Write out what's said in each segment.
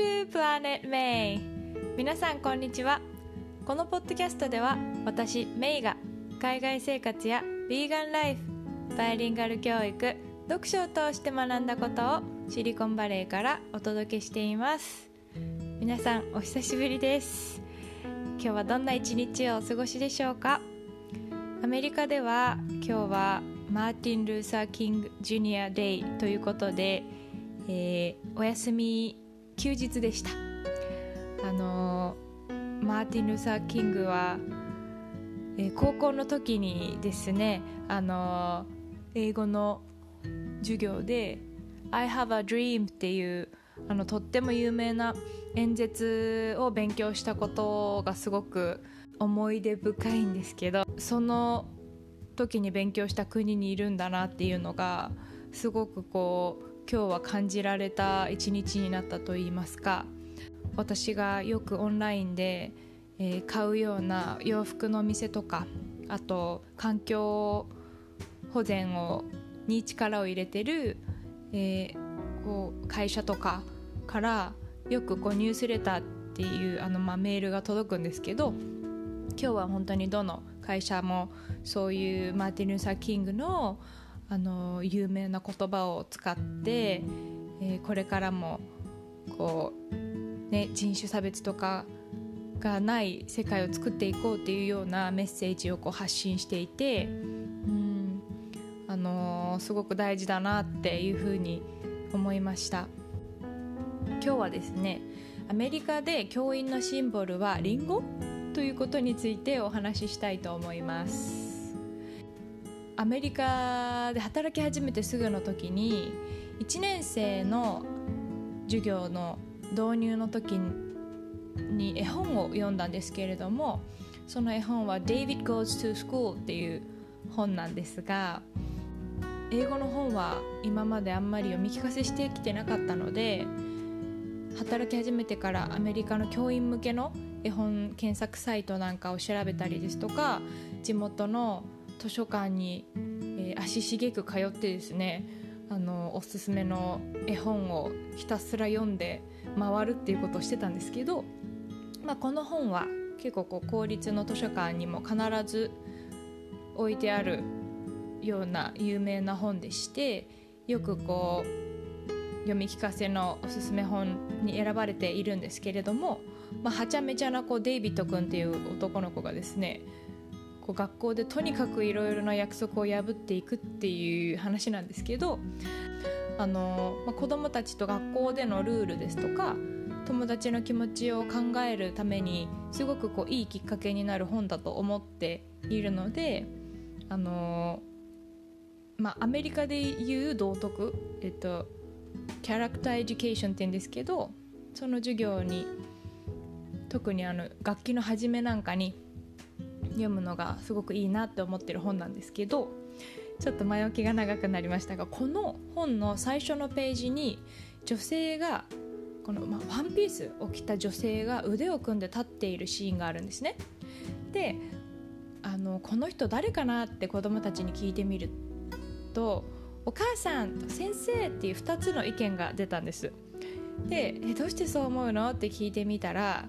to Planet May 皆さんこんにちは。このポッドキャストでは私メイが海外生活やヴィーガンライフバイリンガル教育読書を通して学んだことをシリコンバレーからお届けしています。皆さんお久しぶりです。今日はどんな一日をお過ごしでしょうか？アメリカでは今日はマーティン・ルーサー・キング・ジュニア・デイということで、えー、お休み休日でした。あのー、マーティン・ルーサー・キングは、えー、高校の時にですねあの英語の授業で「I have a dream」っていうあのとっても有名な演説を勉強したことがすごく思い出深いんですけどその時に勉強した国にいるんだなっていうのがすごくこう今日は感じられた一日になったといいますか私がよくオンラインで、えー、買うような洋服の店とかあと環境保全をに力を入れてる、えー、こう会社とかからよくこうニュースレターっていうあの、まあ、メールが届くんですけど今日は本当にどの会社もそういうマーティン・ルーサー・キングのあの有名な言葉を使って、えー、これからもこう、ね、人種差別とかがない世界を作っていこうっていうようなメッセージをこう発信していて、うんあのー、すごく大事だなっていうふうに思いました。今日はですねアメリカで教員のシンボルはリンゴということについてお話ししたいと思います。アメリカで働き始めてすぐの時に1年生の授業の導入の時に絵本を読んだんですけれどもその絵本は「David Goes to School」っていう本なんですが英語の本は今まであんまり読み聞かせしてきてなかったので働き始めてからアメリカの教員向けの絵本検索サイトなんかを調べたりですとか地元の図書館に、えー、足しげく通ってですねあのおすすめの絵本をひたすら読んで回るっていうことをしてたんですけど、まあ、この本は結構こう公立の図書館にも必ず置いてあるような有名な本でしてよくこう読み聞かせのおすすめ本に選ばれているんですけれどもまあ、はちゃめちゃなこうデイビッド君っていう男の子がですねこう学校でとにかくいろいろな約束を破っていくっていう話なんですけどあの、まあ、子どもたちと学校でのルールですとか友達の気持ちを考えるためにすごくこういいきっかけになる本だと思っているのであのまあアメリカでいう道徳えっとキャラクターエデュケーションって言うんですけどその授業に特にあの楽器の始めなんかに読むのがすごくいいなって思ってる本なんですけどちょっと前置きが長くなりましたがこの本の最初のページに女性がこの、ま、ワンピースを着た女性が腕を組んで立っているシーンがあるんですね。であのこの人誰かなって子供たちに聞いてみると「お母さん」「先生」っていう2つの意見が出たんです。でえ「どうしてそう思うの?」って聞いてみたら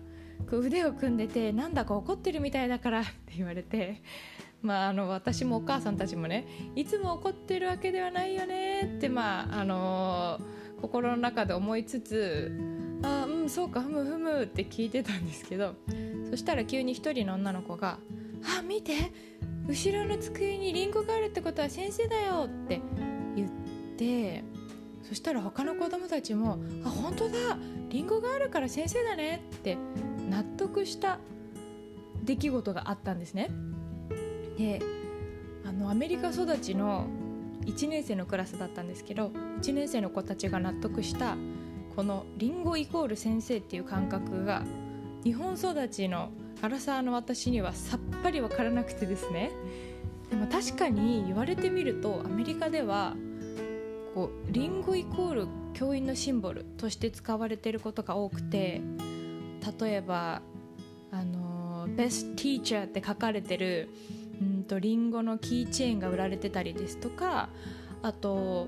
こう腕を組んでてなんだか怒ってるみたいだからって言われてまあ、あの私もお母さんたちもねいつも怒ってるわけではないよねってまああのー、心の中で思いつつあうんそうかふむふむって聞いてたんですけどそしたら急に一人の女の子が「あ見て後ろの机にリンゴがあるってことは先生だよ」って言ってそしたら他の子供たちも「あ本当だリンゴがあるから先生だね」って納得した出来事があったんですね。であのアメリカ育ちの1年生のクラスだったんですけど1年生の子たちが納得したこのリンゴイコール先生っていう感覚が日本育ちのアラサーの私にはさっぱり分からなくてですねでも確かに言われてみるとアメリカではこうリンゴイコール教員のシンボルとして使われていることが多くて例えばあの「Best Teacher」って書かれてるうんとリンゴのキーチェーンが売られてたりですとかあと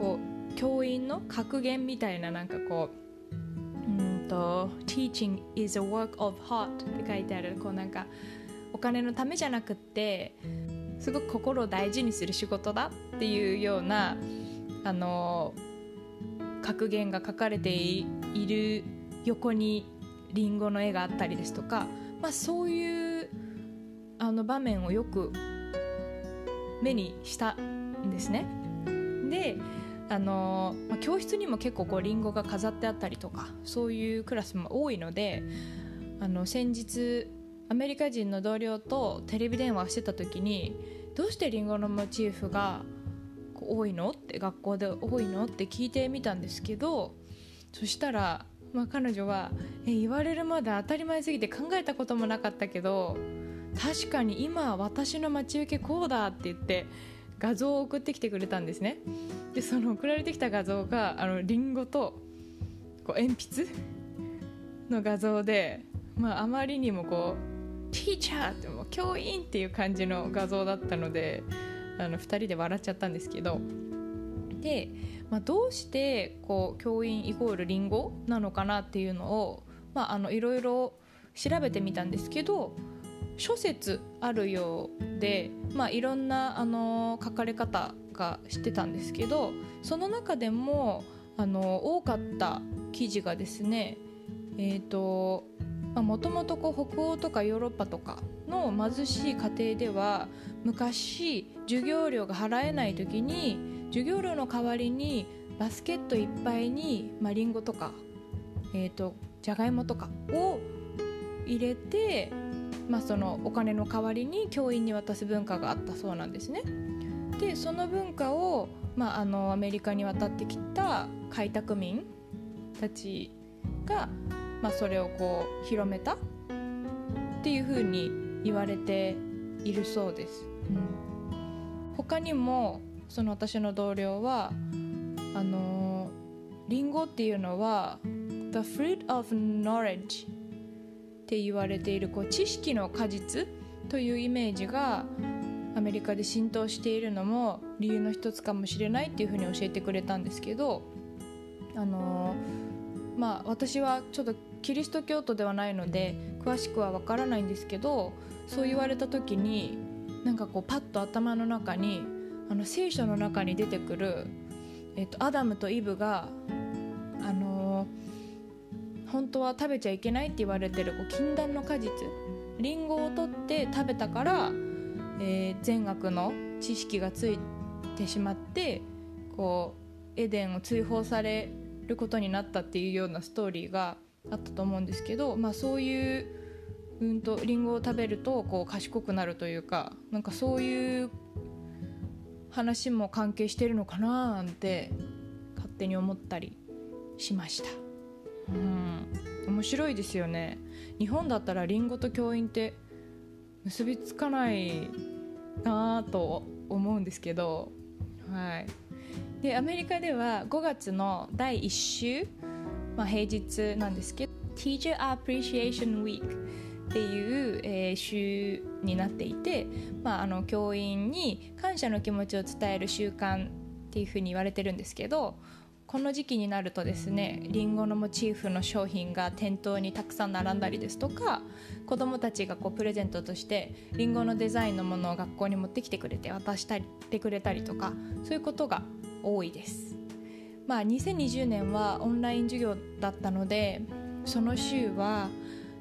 こう教員の格言みたいななんかこううんと Teaching is a work of heart って書いてある。こうなんかお金のためじゃなくってすごく心を大事にする仕事だっていうようなあの格言が書かれている横にリンゴの絵があったりですとか、まあ、そういうあの場面をよく目にしたんですね。であの、まあ、教室にも結構こうリンゴが飾ってあったりとかそういうクラスも多いのであの先日アメリカ人の同僚とテレビ電話してた時にどうしてリンゴのモチーフが多いの？って学校で多いの？って聞いてみたんですけどそしたら、まあ、彼女はえ言われるまで当たり前すぎて考えたこともなかったけど確かに今私の待ち受けこうだって言って画像を送ってきてくれたんですね。でその送られてきた画像があのリンゴとこう鉛筆の画像で、まあ、あまりにもこうティーチャーってもう教員っていう感じの画像だったのであの2人で笑っちゃったんですけどで、まあ、どうしてこう教員イコールリンゴなのかなっていうのを、まあ、あのいろいろ調べてみたんですけど諸説あるようで、まあ、いろんなあの書かれ方がしてたんですけどその中でもあの多かった記事がですねえ、ー、ともともと北欧とかヨーロッパとかの貧しい家庭では昔授業料が払えない時に授業料の代わりにバスケットいっぱいに、まあ、リンゴとか、えーと、じゃがいもとかを入れて、まあ、そのお金の代わりに教員に渡す文化があったそうなんですね。でその文化を、まあ、あのアメリカに渡ってきた開拓民たちがまあ、それをこう広めたっていうふうに言われているそうです。うん、他にもその私の同僚はあのリンゴっていうのは The fruit of knowledge って言われているこう知識の果実というイメージがアメリカで浸透しているのも理由の一つかもしれないっていうふうに教えてくれたんですけどあのまあ私はちょっとキリスト教徒ではないので詳しくは分からないんですけどそう言われた時になんかこうパッと頭の中にあの聖書の中に出てくる、えっと、アダムとイブが、あの、本当は食べちゃいけないって言われてるこう禁断の果実リンゴを取って食べたから、えー、善悪の知識がついてしまってこうエデンを追放されることになったっていうようなストーリーがあったと思うんですけど、まあ、そういううんとリンゴを食べるとこう賢くなるというかなんかそういう話も関係してるのかななんて勝手に思ったりしました。うん。面白いですよね。日本だったらリンゴと教員って結びつかないなと思うんですけど。はい。でアメリカでは5月の第1週まあ、平日なんですけど Teacher Appreciation Week っていう、えー、週になっていて、まあ、あの教員に感謝の気持ちを伝える習慣っていうふうに言われてるんですけどこの時期になるとですねりんごのモチーフの商品が店頭にたくさん並んだりですとか子どもたちがこうプレゼントとしてりんごのデザインのものを学校に持ってきてくれて渡したりてくれたりとかそういうことが多いです。まあ、2020年はオンライン授業だったのでその週は、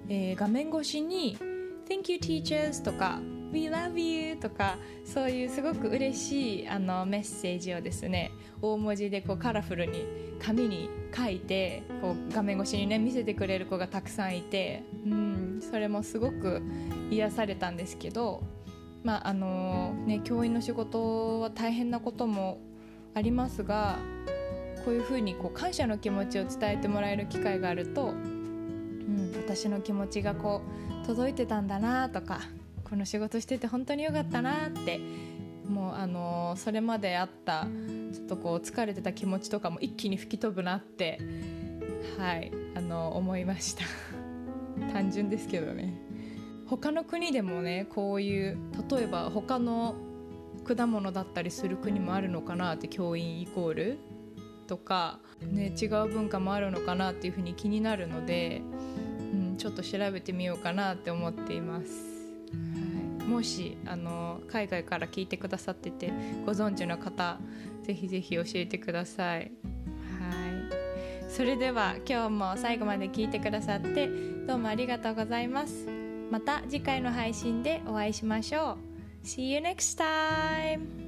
えー、画面越しに「Thank you teachers」とか「We love you」とかそういうすごく嬉しいあのメッセージをですね大文字でこうカラフルに紙に書いてこう画面越しにね見せてくれる子がたくさんいて、うん、それもすごく癒されたんですけど、まああのね、教員の仕事は大変なこともありますがこういうふうにこう感謝の気持ちを伝えてもらえる機会があると、私の気持ちがこう届いてたんだなとかこの仕事してて本当によかったなってもうあの、それまであったちょっとこう疲れてた気持ちとかも一気に吹き飛ぶなってはいあの、思いました。単純ですけどね。他の国でもねこういう例えば他の果物だったりする国もあるのかなって教員イコールとか、ね、違う文化もあるのかなっていうふうに気になるので、ちょっと調べてみようかなって思っています。はい、もしあの海外から聞いてくださっててご存知の方ぜひぜひ教えてください。はいそれでは今日も最後まで聞いてくださってどうもありがとうございます。また次回の配信でお会いしましょう。See you next time!